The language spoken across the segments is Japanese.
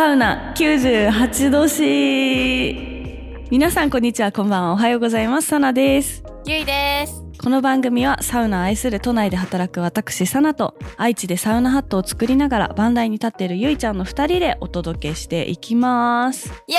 サウナ98度 C 皆さんこんにちはこんばんはおはようございます。サナです。ゆいです。この番組はサウナを愛する都内で働く私サナと愛知でサウナハットを作りながらバンダイに立っているゆいちゃんの2人でお届けしていきます。イエ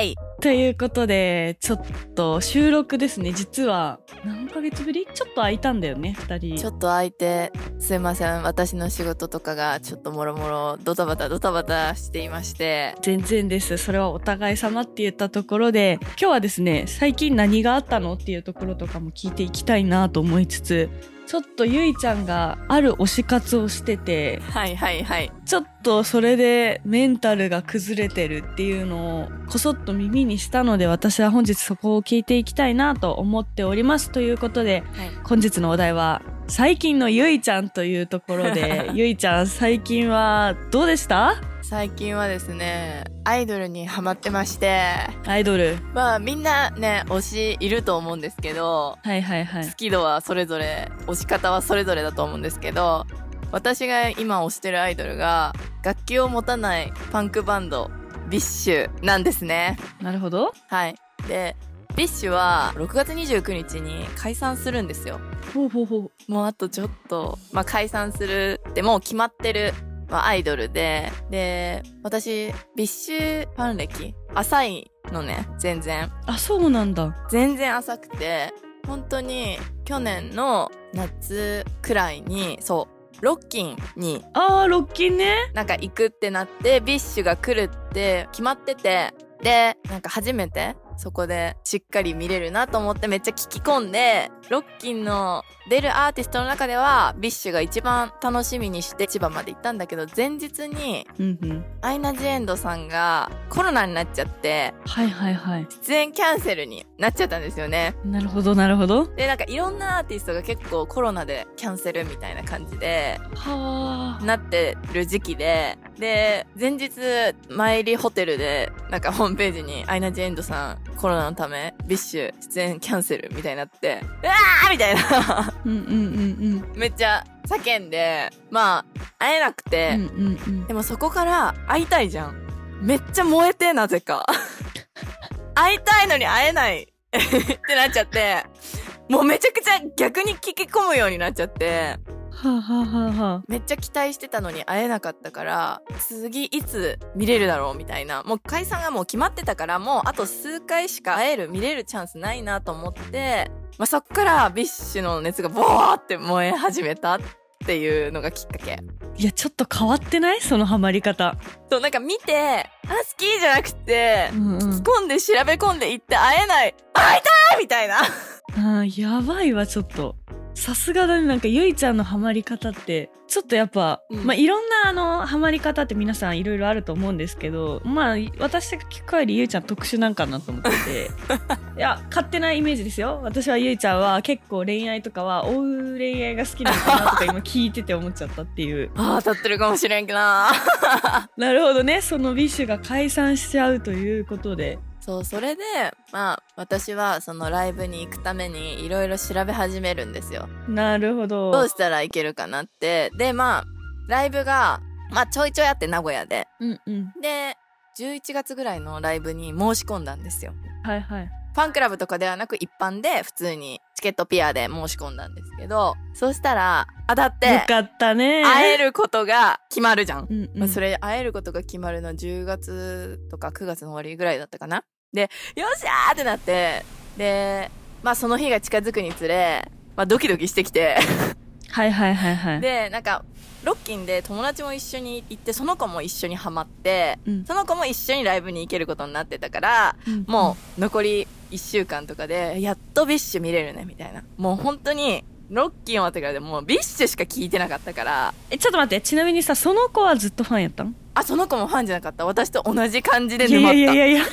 ーイということでちょっと収録ですね。実は何ヶ月ぶり？ちょっと空いたんだよね2人。ちょっと空いてすいません。私の仕事とかがちょっともろもろドタバタドタバタしていまして。全然です。それはお互い様って言ったところで今日はですね最近何があったの？っていうところとかも聞いていきたいなと思いつつちょっとゆいちゃんがある推し活をしててはいはいはい。ちょっとそれでメンタルが崩れてるっていうのをこそっと耳にしたので私は本日そこを聞いていきたいなと思っております。ということではい。本日のお題は最近のゆいちゃんというところで ゆいちゃん最近はどうでした？最近はですねアイドルにハマってまして。アイドル。まあみんなね推しいると思うんですけどはいはいはい。好き度はそれぞれ推し方はそれぞれだと思うんですけど私が今推してるアイドルが楽器を持たないパンクバンドビッシュなんですね。なるほど。はい。でビッシュは6月29日に解散するんですよ。ほうほうほう。もうあとちょっと、まあ、解散するってもう決まってる、まあ、アイドルでで私ビッシュファン歴？浅いのね全然。あそうなんだ。全然浅くて本当に去年の夏くらいにそうロッキンにあーロッキンね。なんか行くってなってビッシュが来るって決まっててでなんか初めてそこでしっかり見れるなと思ってめっちゃ聞き込んでロッキンの出るアーティストの中ではビッシュが一番楽しみにして千葉まで行ったんだけど前日にうんうん。アイナ・ジ・エンドさんがコロナになっちゃってはいはいはい。出演キャンセルになっちゃったんですよね。なるほどなるほど。でなんかいろんなアーティストが結構コロナでキャンセルみたいな感じではあ。なってる時期で、で、前日、前入りホテルで、なんかホームページに、アイナ・ジ・エンドさん、コロナのため、ビッシュ出演キャンセルみたいになって、うわーみたいな、うんうんうんうん。めっちゃ叫んで、まあ、会えなくて、うんうんうん。でもそこから会いたいじゃん。めっちゃ燃えて、なぜか。会いたいのに会えない ってなっちゃって、もうめちゃくちゃ逆に聞き込むようになっちゃって、はあ、はあはめっちゃ期待してたのに会えなかったから次いつ見れるだろうみたいな。もう解散がもう決まってたからもうあと数回しか会える見れるチャンスないなと思って、まあ、そっからビッシュの熱がボーって燃え始めたっていうのがきっかけ。いやちょっと変わってない？そのハマり方。そうなんか見てあ好きじゃなくてうんうん。突っ込んで調べ込んでいって会えない会いたいみたいな。あーやばいわちょっと。さすがだね。なんかゆいちゃんのハマり方ってちょっとやっぱ、うん。まあいろんなあのハマり方って皆さんいろいろあると思うんですけどまあ私が聞く限りゆいちゃん特殊なんかなと思ってて。いや勝手なイメージですよ。私はゆいちゃんは結構恋愛とかは追う恋愛が好きなのかなとか今聞いてて思っちゃったっていう。あ当たってるかもしれんけどな。なるほどね。そのビッシュが解散しちゃうということでそう、それで、まあ、私はそのライブに行くためにいろいろ調べ始めるんですよ。なるほどどうしたらいけるかなって。で、まあ、ライブが、まあ、ちょいちょいあって名古屋で。うんうんで、11月ぐらいのライブに申し込んだんですよ。はいはいファンクラブとかではなく一般で普通にチケットピアで申し込んだんですけど、そうしたら当たってよかったね会えることが決まるじゃん。うんうんまあ、それ会えることが決まるのは10月とか9月の終わりぐらいだったかな。で、よっしゃーってなって、で、まあその日が近づくにつれ、まあドキドキしてきて、はいはいはいはい。で、なんか、ロッキンで友達も一緒に行って、その子も一緒にハマって、うん。その子も一緒にライブに行けることになってたから、うん。もう残り1週間とかで、やっと BiSH見れるね、みたいな。もう本当に、ロッキン終わってからでもう BiSHしか聞いてなかったから、えちょっと待ってちなみにさその子はずっとファンやったんあ、その子もファンじゃなかった？私と同じ感じで沼った。いやいやいや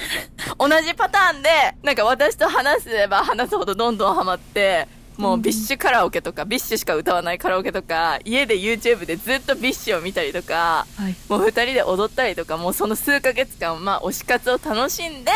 同じパターンで、なんか私と話せば話すほどどんどんハマって、もう BiSHカラオケとか、 BiSHしか歌わないカラオケとか、家で YouTube でずっと BiSHを見たりとか、はいもう二人で踊ったりとか、もうその数ヶ月間、まあ推し活を楽しんで、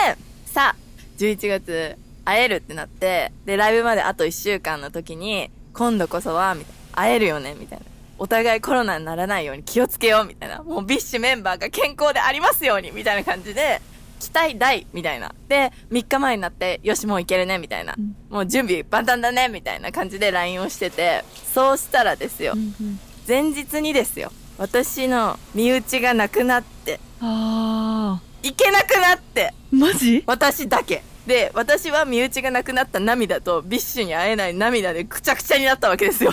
さあ、11月会えるってなって、で、ライブまであと1週間の時に、今度こそは、みたいな会えるよね、みたいな。お互いコロナにならないように気をつけようみたいな。もう BiSHメンバーが健康でありますようにみたいな感じで、期待大みたいな。で、3日前になって、よしもういけるねみたいな。うんもう準備万端だねみたいな感じで LINE をしてて、そうしたらですよう。んうん前日にですよ。私の身内がなくなって、あいけなくなって、ーマジ？私だけ。で、私は身内がなくなった涙と BiSHに会えない涙でくちゃくちゃになったわけですよ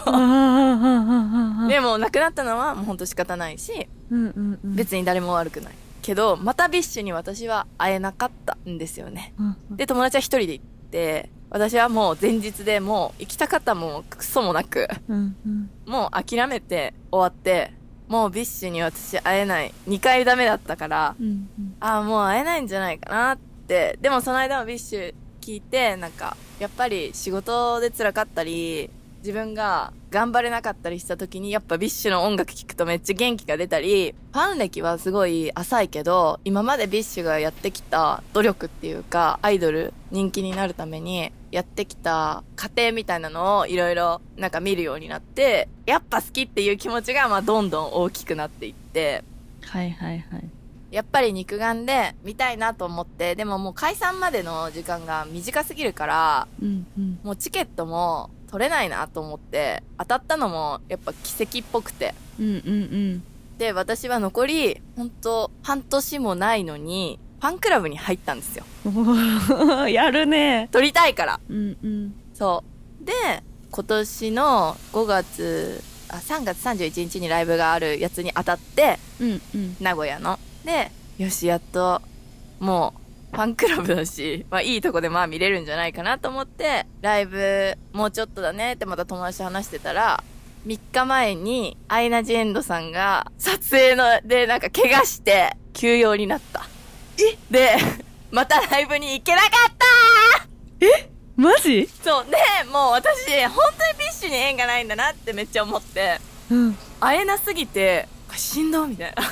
でも、亡くなったのはもうほんと仕方ないし、うんうんうん別に誰も悪くない。けど、また BiSHに私は会えなかったんですよね。うんうんで、友達は一人で行って、私はもう前日でもう行きたかったもクソもなく、うんうんもう諦めて終わって、もう BiSHに私会えない。2回ダメだったから、うんうんああ、もう会えないんじゃないかなって。でもその間も BiSH聞いて、なんか、やっぱり仕事で辛かったり、自分が頑張れなかったりした時に、やっぱ BiSHの音楽聴くとめっちゃ元気が出たり、ファン歴はすごい浅いけど、今まで BiSHがやってきた努力っていうか、アイドル人気になるためにやってきた過程みたいなのをいろいろなんか見るようになって、やっぱ好きっていう気持ちがまあどんどん大きくなっていって、はいはいはい。やっぱり肉眼で見たいなと思って、でももう解散までの時間が短すぎるから、うんうん。もうチケットも取れないなと思って、当たったのもやっぱ奇跡っぽくて。うんうんで、私は残り、ほんと半年もないのに、ファンクラブに入ったんですよ。やるね撮りたいから。うんうんそう。で、今年の5月、あ、3月31日にライブがあるやつに当たって、うんうん名古屋の。で、よし、やっと、もう、ファンクラブだし、まあいいとこでまあ見れるんじゃないかなと思って、ライブ、もうちょっとだねってまた友達と話してたら、3日前に、アイナ・ジ・エンドさんが、撮影の、で、なんか怪我して、休養になった。え？で、またライブに行けなかった！マジ？そう、で、もう私、本当に BiSHに縁がないんだなってめっちゃ思って、うん。会えなすぎて、しんどみたいな。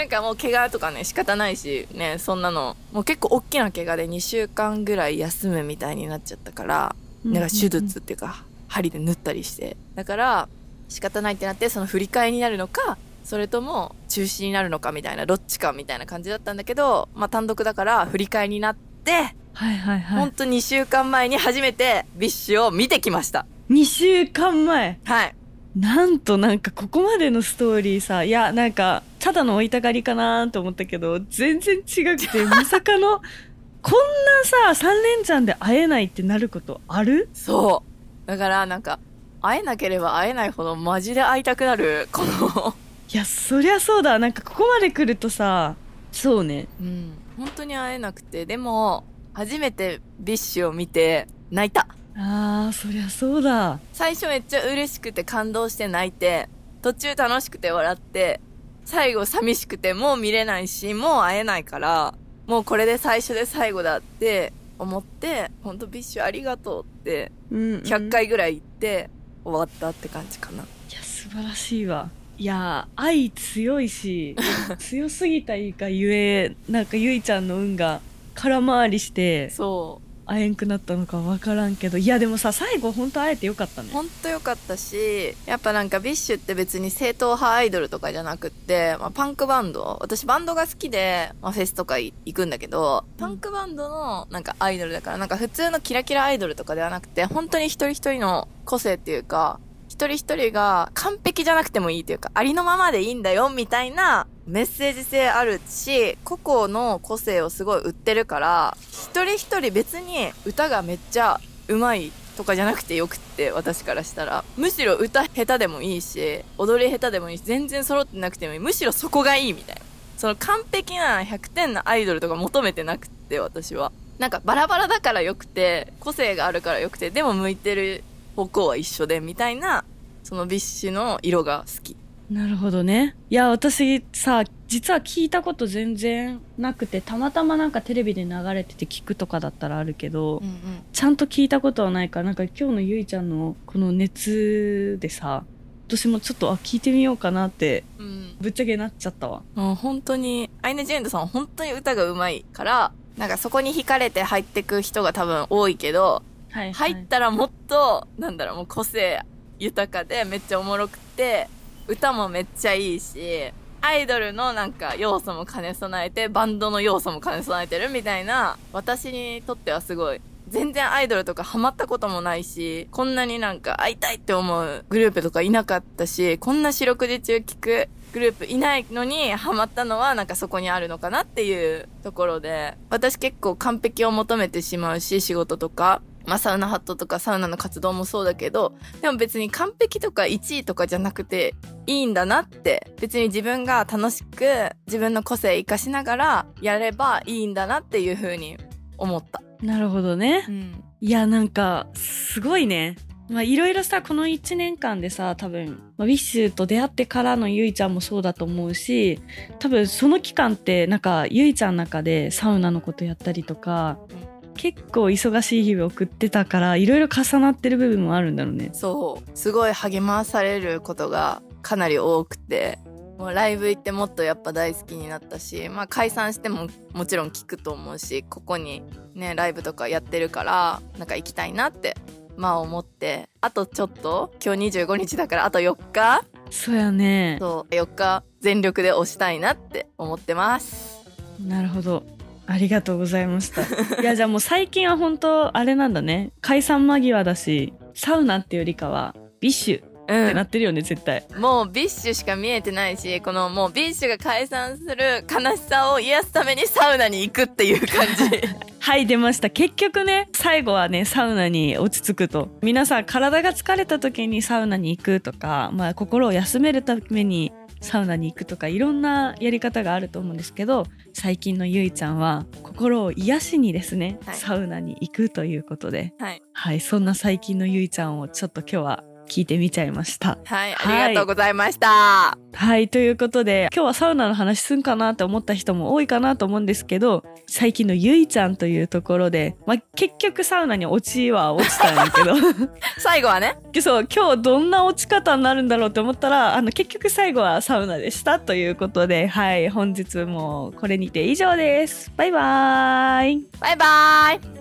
なんかもう怪我とかね、仕方ないし、ね、そんなの、もう結構大きな怪我で2週間ぐらい休むみたいになっちゃったから、なんか手術っていうか、針で縫ったりして。だから、仕方ないってなって、その振り替えになるのか、それとも中止になるのかみたいな、どっちかみたいな感じだったんだけど、まあ単独だから振り替えになって、はいはいはいほんと2週間前に初めて BiSHを見てきました。2週間前？はい。なんとなんかここまでのストーリーさいやなんかただの追いたがりかなと思ったけど全然違くてまさかの こんなさ3連チャンで会えないってなることある？そう。だからなんか、会えなければ会えないほどマジで会いたくなる、この、いやそりゃそうだなんかここまで来るとさそうねうん。本当に会えなくて、でも、初めて BiSHを見て、泣いた。あーそりゃそうだ最初めっちゃ嬉しくて感動して泣いて、途中楽しくて笑って、最後寂しくてもう見れないし、もう会えないから、もうこれで最初で最後だって思って、ほんと BiSHありがとうって、うん、うん、100回ぐらい言って終わったって感じかな。いや素晴らしいわいや愛強いし 強すぎたがゆえなんかゆいちゃんの運が空回りしてそう。会えんくなったのか分からんけどいやでもさ最後本当会えてよかったね。本当よかったし、やっぱなんか BiSHって別に正統派アイドルとかじゃなくって、まあ、パンクバンド私バンドが好きで、まあ、フェスとか行くんだけど、パンクバンドのなんかアイドルだから、なんか普通のキラキラアイドルとかではなくて、本当に一人一人の個性っていうか、一人一人が完璧じゃなくてもいいというか、ありのままでいいんだよみたいなメッセージ性あるし、個々の個性をすごい売ってるから、一人一人別に歌がめっちゃ上手いとかじゃなくてよくって、私からしたら。むしろ歌下手でもいいし、踊り下手でもいいし、全然揃ってなくてもいい。むしろそこがいいみたいな。その完璧な100点のアイドルとか求めてなくって、私は。なんかバラバラだからよくて、個性があるからよくて、でも向いてる方向は一緒で、みたいな、その BiSHの色が好き。なるほどねいや私さ実は聞いたこと全然なくてたまたまなんかテレビで流れてて聞くとかだったらあるけど、うんうん。ちゃんと聞いたことはないからなんか今日のゆいちゃんのこの熱でさ私もちょっとあ聞いてみようかなってうん。ぶっちゃけなっちゃったわもう本当に、アイナ・ジ・エンドさんは本当に歌が上手いから、なんかそこに惹かれて入ってく人が多分多いけど、はい、入ったらもっと、なんだろう、もう個性豊かでめっちゃおもろくて、歌もめっちゃいいしアイドルのなんか要素も兼ね備えてバンドの要素も兼ね備えてるみたいな私にとってはすごい全然アイドルとかハマったこともないしこんなになんか会いたいって思うグループとかいなかったしこんな四六時中聞くグループいないのにハマったのはなんかそこにあるのかなっていうところで私結構完璧を求めてしまうし仕事とか。まあ、サウナハットとかサウナの活動もそうだけど、でも別に完璧とか1位とかじゃなくていいんだなって、別に自分が楽しく自分の個性活かしながらやればいいんだなっていう風に思った。なるほどね。うん、いや、なんか、すごいね。まあいろいろさ、この1年間でさ、多分、まあ、ウィッシュと出会ってからのゆいちゃんもそうだと思うし、多分その期間ってなんかゆいちゃんの中でサウナのことやったりとか、結構忙しい日々送ってたからいろいろ重なってる部分もあるんだろうね。そう。すごい励まされることがかなり多くて。もうライブ行ってもっとやっぱ大好きになったしまあ解散してももちろん聞くと思うしここにねライブとかやってるからなんか行きたいなってまあ思って。あとちょっと今日25日だからあと4日。そうやね。そう。4日全力で押したいなって思ってます。なるほどありがとうございました。いやじゃあもう最近は本当あれなんだね。解散間際だしサウナっていうよりかは BiSHってなってるよね、絶対。もう BiSHしか見えてないしこのもう BiSHが解散する悲しさを癒すためにサウナに行くっていう感じ。はい出ました。結局ね最後はねサウナに落ち着くと。皆さん体が疲れた時にサウナに行くとか、まあ、心を休めるためにサウナに行くとかいろんなやり方があると思うんですけど最近のゆいちゃんは心を癒しにですね、はい、サウナに行くということで、はい、はい、そんな最近のゆいちゃんをちょっと今日は聞いてみちゃいました。はい、ありがとうございました。はい、ということで今日はサウナの話すんかなって思った人も多いかなと思うんですけど最近のゆいちゃんというところで、まあ、結局サウナに落ちは落ちたんやけど 最後はねそう今日どんな落ち方になるんだろうって思ったらあの結局最後はサウナでしたということではい本日もこれにて以上です。バイバーイバイバイ